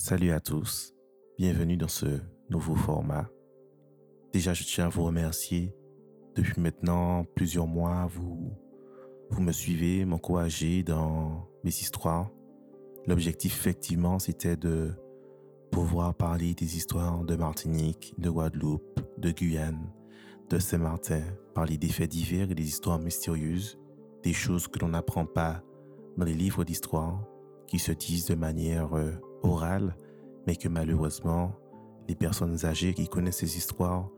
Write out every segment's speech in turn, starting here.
Salut à tous, bienvenue dans ce nouveau format. Déjà, je tiens à vous remercier. Depuis maintenant plusieurs mois, vous, vous me suivez, m'encouragez dans mes histoires. L'objectif, effectivement, c'était de pouvoir parler des histoires de Martinique, de Guadeloupe, de Guyane, de Saint-Martin, parler des faits divers et des histoires mystérieuses, des choses que l'on n'apprend pas dans les livres d'histoire, qui se disent de manière euh, orale, mais que malheureusement, les personnes âgées qui connaissent ces histoires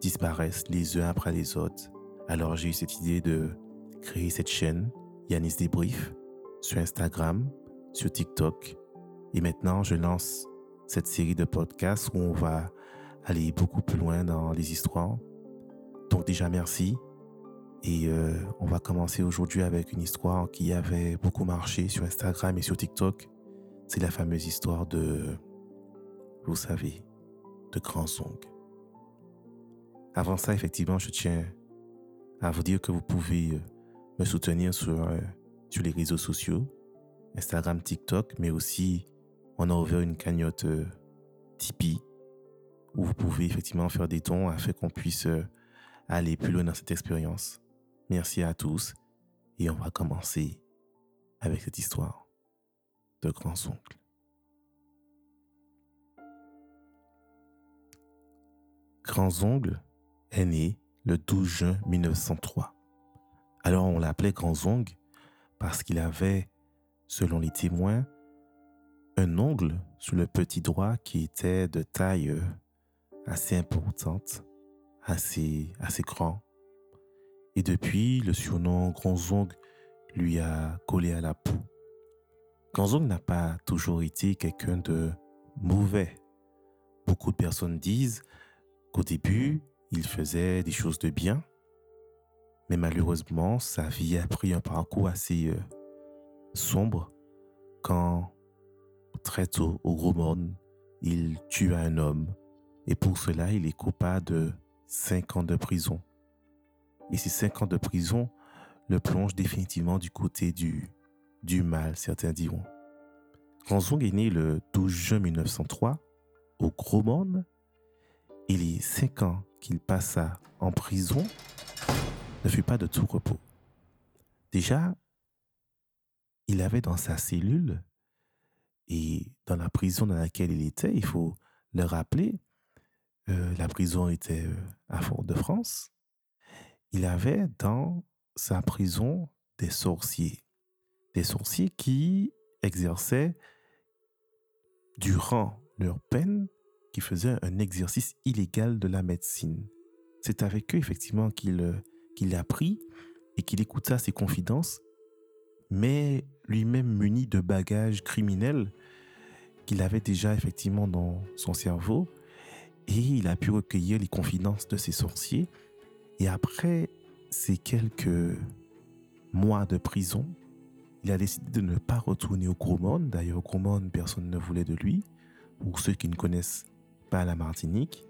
disparaissent les uns après les autres. Alors j'ai eu cette idée de créer cette chaîne, Yanis Débrief, sur Instagram, sur TikTok. Et maintenant, je lance cette série de podcasts où on va aller beaucoup plus loin dans les histoires. Donc déjà, merci. Et euh, on va commencer aujourd'hui avec une histoire qui avait beaucoup marché sur Instagram et sur TikTok. C'est la fameuse histoire de, vous savez, de Grand Song. Avant ça, effectivement, je tiens à vous dire que vous pouvez euh, me soutenir sur, euh, sur les réseaux sociaux, Instagram, TikTok, mais aussi on a ouvert une cagnotte Tipeee où vous pouvez effectivement faire des dons afin qu'on puisse aller plus loin dans cette expérience. Merci à tous et on va commencer avec cette histoire de grands-oncles. Grands-oncle est né le 12 juin 1903. Alors on l'appelait Grands-oncle parce qu'il avait, selon les témoins, un ongle sur le petit doigt qui était de taille assez importante, assez, assez grand et depuis, le surnom Granzong lui a collé à la peau. Granzong n'a pas toujours été quelqu'un de mauvais. Beaucoup de personnes disent qu'au début, il faisait des choses de bien, mais malheureusement, sa vie a pris un parcours assez euh, sombre quand, très tôt, au Gros Monde, il tua un homme, et pour cela, il est coupable de 5 ans de prison. Et ces cinq ans de prison le plongent définitivement du côté du, du mal, certains diront. Ranzong est né le 12 juin 1903 au Gros Monde et les cinq ans qu'il passa en prison ne fut pas de tout repos. Déjà, il avait dans sa cellule et dans la prison dans laquelle il était, il faut le rappeler, euh, la prison était euh, à Fort-de-France il avait dans sa prison des sorciers. Des sorciers qui exerçaient durant leur peine, qui faisaient un exercice illégal de la médecine. C'est avec eux, effectivement, qu'il qu'il appris et qu'il écouta ses confidences, mais lui-même muni de bagages criminels qu'il avait déjà effectivement dans son cerveau, et il a pu recueillir les confidences de ces sorciers et après ces quelques mois de prison, il a décidé de ne pas retourner au Gros. D'ailleurs, au Gros personne ne voulait de lui. Pour ceux qui ne connaissent pas la Martinique,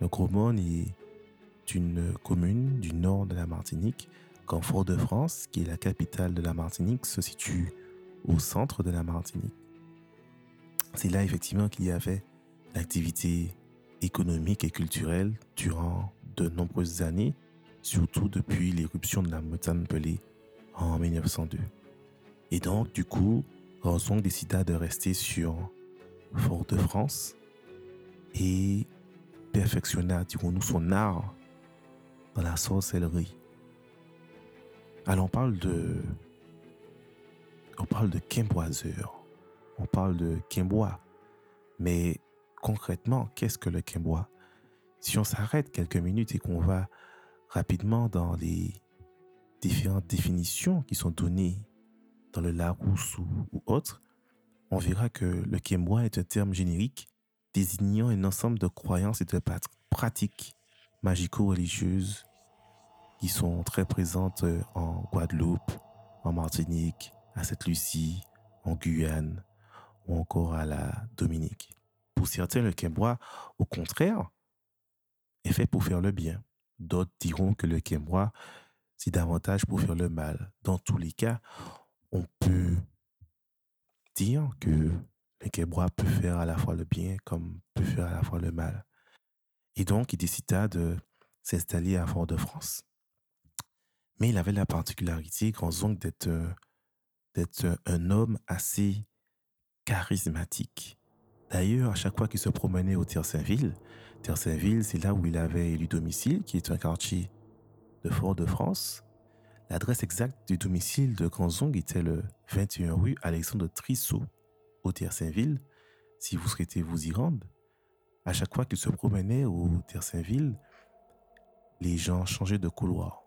le Gros est une commune du nord de la Martinique, quand Fort-de-France, qui est la capitale de la Martinique, se situe au centre de la Martinique. C'est là effectivement qu'il y avait l'activité économique et culturelle durant de nombreuses années surtout depuis l'éruption de la montagne Pelée en 1902. Et donc, du coup, Ranson décida de rester sur Fort-de-France et perfectionna, dirons-nous, son art dans la sorcellerie. Alors, on parle de. On parle de quimboiseur. On parle de quimbois. Mais concrètement, qu'est-ce que le quimbois? Si on s'arrête quelques minutes et qu'on va rapidement dans les différentes définitions qui sont données dans le Larousse ou, autre, on verra que le Kémois est un terme générique désignant un ensemble de croyances et de pratiques magico-religieuses qui sont très présentes en Guadeloupe, en Martinique, à Sainte-Lucie, en Guyane ou encore à la Dominique. Pour certains, le Kémois, au contraire, est fait pour faire le bien. D'autres diront que le Kémois, c'est davantage pour faire le mal. Dans tous les cas, on peut dire que Un Québécois peut faire à la fois le bien comme peut faire à la fois le mal. Et donc, il décida de s'installer à Fort-de-France. Mais il avait la particularité, Grandzong, d'être d'être un homme assez charismatique. D'ailleurs, à chaque fois qu'il se promenait au Terre-Saint-Ville, Terre-Saint-Ville, c'est là où il avait élu domicile, qui est un quartier de Fort-de-France. L'adresse exacte du domicile de Grandzong était le 21 rue Alexandre Trissot, au Terre-Saint-Ville. Si vous souhaitez vous y rendre, à chaque fois qu'il se promenait au Terre-Saint-Ville, les gens changeaient de couloir.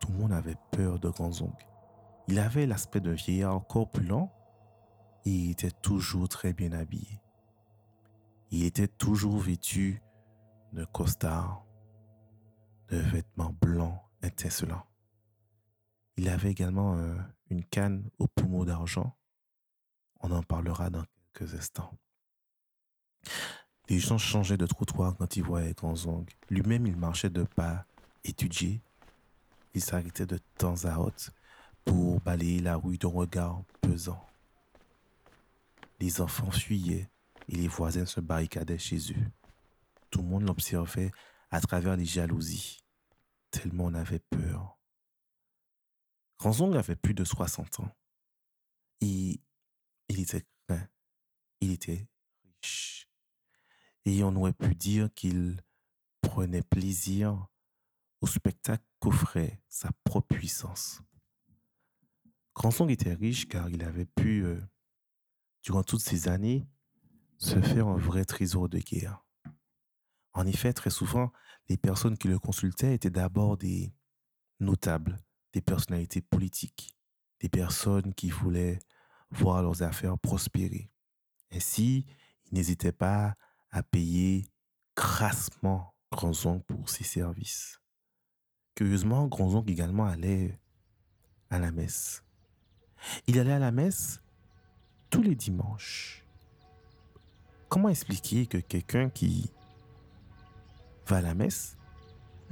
Tout le monde avait peur de Grandzong. Il avait l'aspect d'un vieillard corpulent et il était toujours très bien habillé. Il était toujours vêtu de costard, de vêtements blancs étincelants. Il avait également euh, une canne au poumon d'argent. On en parlera dans quelques instants. Les gens changeaient de trottoir quand ils voyaient Grandzong. Lui-même, il marchait de pas étudié. Il s'arrêtait de temps à autre pour balayer la rue d'un regard pesant. Les enfants fuyaient et les voisins se barricadaient chez eux. Tout le monde l'observait à travers les jalousies, tellement on avait peur. Ranzong avait plus de 60 ans. Il était craint. Il était riche. Et on aurait pu dire qu'il prenait plaisir au spectacle qu'offrait sa propre puissance. Grandsong était riche car il avait pu, euh, durant toutes ces années, se faire un vrai trésor de guerre. En effet, très souvent, les personnes qui le consultaient étaient d'abord des notables, des personnalités politiques, des personnes qui voulaient voir leurs affaires prospérer. Ainsi, ils n'hésitaient pas à payer grassement Grandzong pour ses services. Curieusement, Grandzong également allait à la messe. Il allait à la messe tous les dimanches. Comment expliquer que quelqu'un qui va à la messe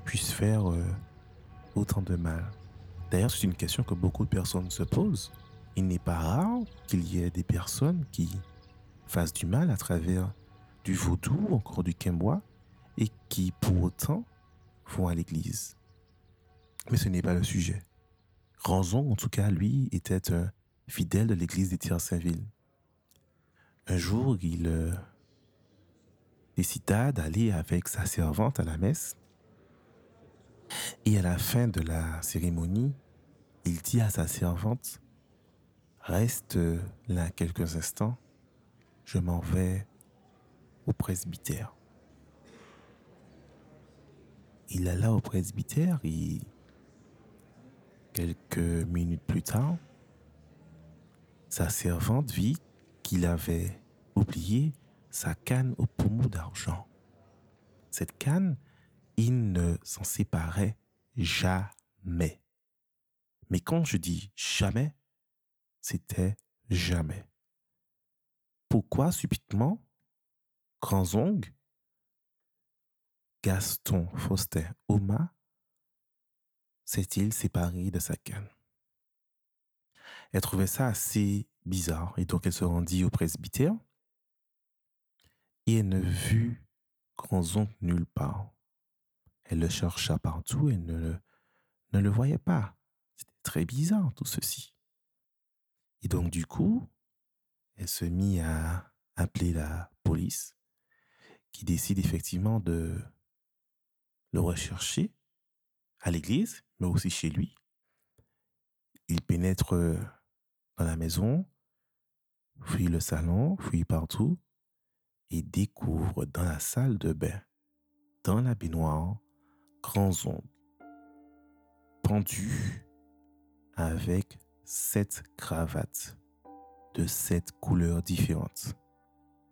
puisse faire euh, autant de mal? D'ailleurs, c'est une question que beaucoup de personnes se posent. Il n'est pas rare qu'il y ait des personnes qui fassent du mal à travers du vaudou, encore du quimbois, et qui pour autant vont à l'église. Mais ce n'est pas le sujet. Ranzon, en tout cas, lui, était un fidèle de l'église des Terre-Saint-Ville. Un jour, il euh, décida d'aller avec sa servante à la messe. Et à la fin de la cérémonie, il dit à sa servante, Reste là quelques instants, je m'en vais au presbytère. Il alla au presbytère et Quelques minutes plus tard, sa servante vit qu'il avait oublié sa canne au pommeau d'argent. Cette canne, il ne s'en séparait jamais. Mais quand je dis jamais, c'était jamais. Pourquoi subitement Grandzong, Gaston Faustin Oma s'est-il séparé de sa canne? Elle trouvait ça assez bizarre et donc elle se rendit au presbytère et elle ne vit Grandzon nulle part. Elle le chercha partout et ne le, ne le voyait pas. C'était très bizarre tout ceci. Et donc du coup, elle se mit à appeler la police qui décide effectivement de le rechercher à l'église, mais aussi chez lui. Il pénètre dans la maison, fouille le salon, fouille partout et découvre dans la salle de bain, dans la baignoire, grands ongles, pendus avec sept cravates de sept couleurs différentes.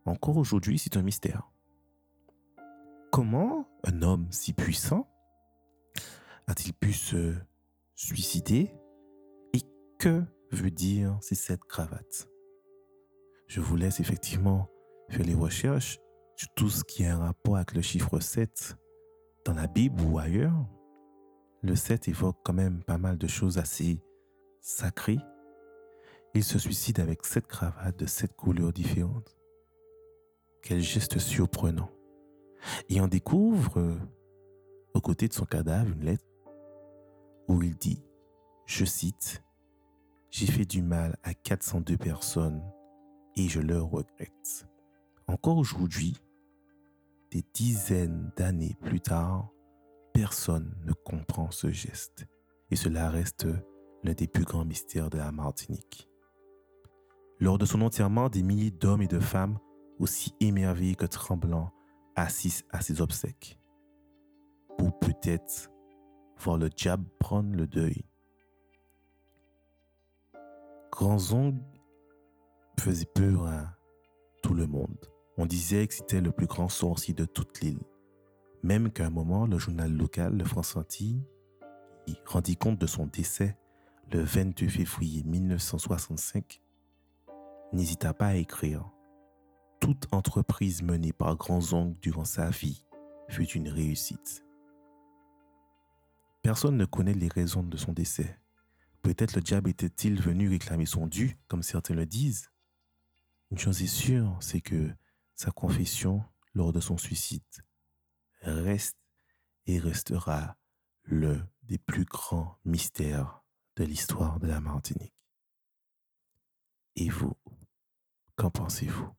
Encore aujourd'hui, c'est un mystère. Comment un homme si puissant a-t-il pu se suicider Et que veut dire ces sept cravates? Je vous laisse effectivement faire les recherches sur tout ce qui a un rapport avec le chiffre 7 dans la Bible ou ailleurs. Le 7 évoque quand même pas mal de choses assez sacrées. Il se suicide avec sept cravates de sept couleurs différentes. Quel geste surprenant. Et on découvre, aux côtés de son cadavre, une lettre où il dit, je cite, J'ai fait du mal à 402 personnes et je le regrette. Encore aujourd'hui, des dizaines d'années plus tard, personne ne comprend ce geste. Et cela reste l'un des plus grands mystères de la Martinique. Lors de son enterrement, des milliers d'hommes et de femmes, aussi émerveillés que tremblants, assistent à ses obsèques. Pour peut-être voir le diable prendre le deuil. Grandzong faisait peur à tout le monde. On disait que c'était le plus grand sorcier de toute l'île. Même qu'à un moment, le journal local, le France Antille, rendit compte de son décès le 22 février 1965, n'hésita pas à écrire Toute entreprise menée par Grandzong durant sa vie fut une réussite. Personne ne connaît les raisons de son décès. Peut-être le diable était-il venu réclamer son dû, comme certains le disent. Une chose est sûre, c'est que sa confession lors de son suicide reste et restera le des plus grands mystères de l'histoire de la Martinique. Et vous, qu'en pensez-vous?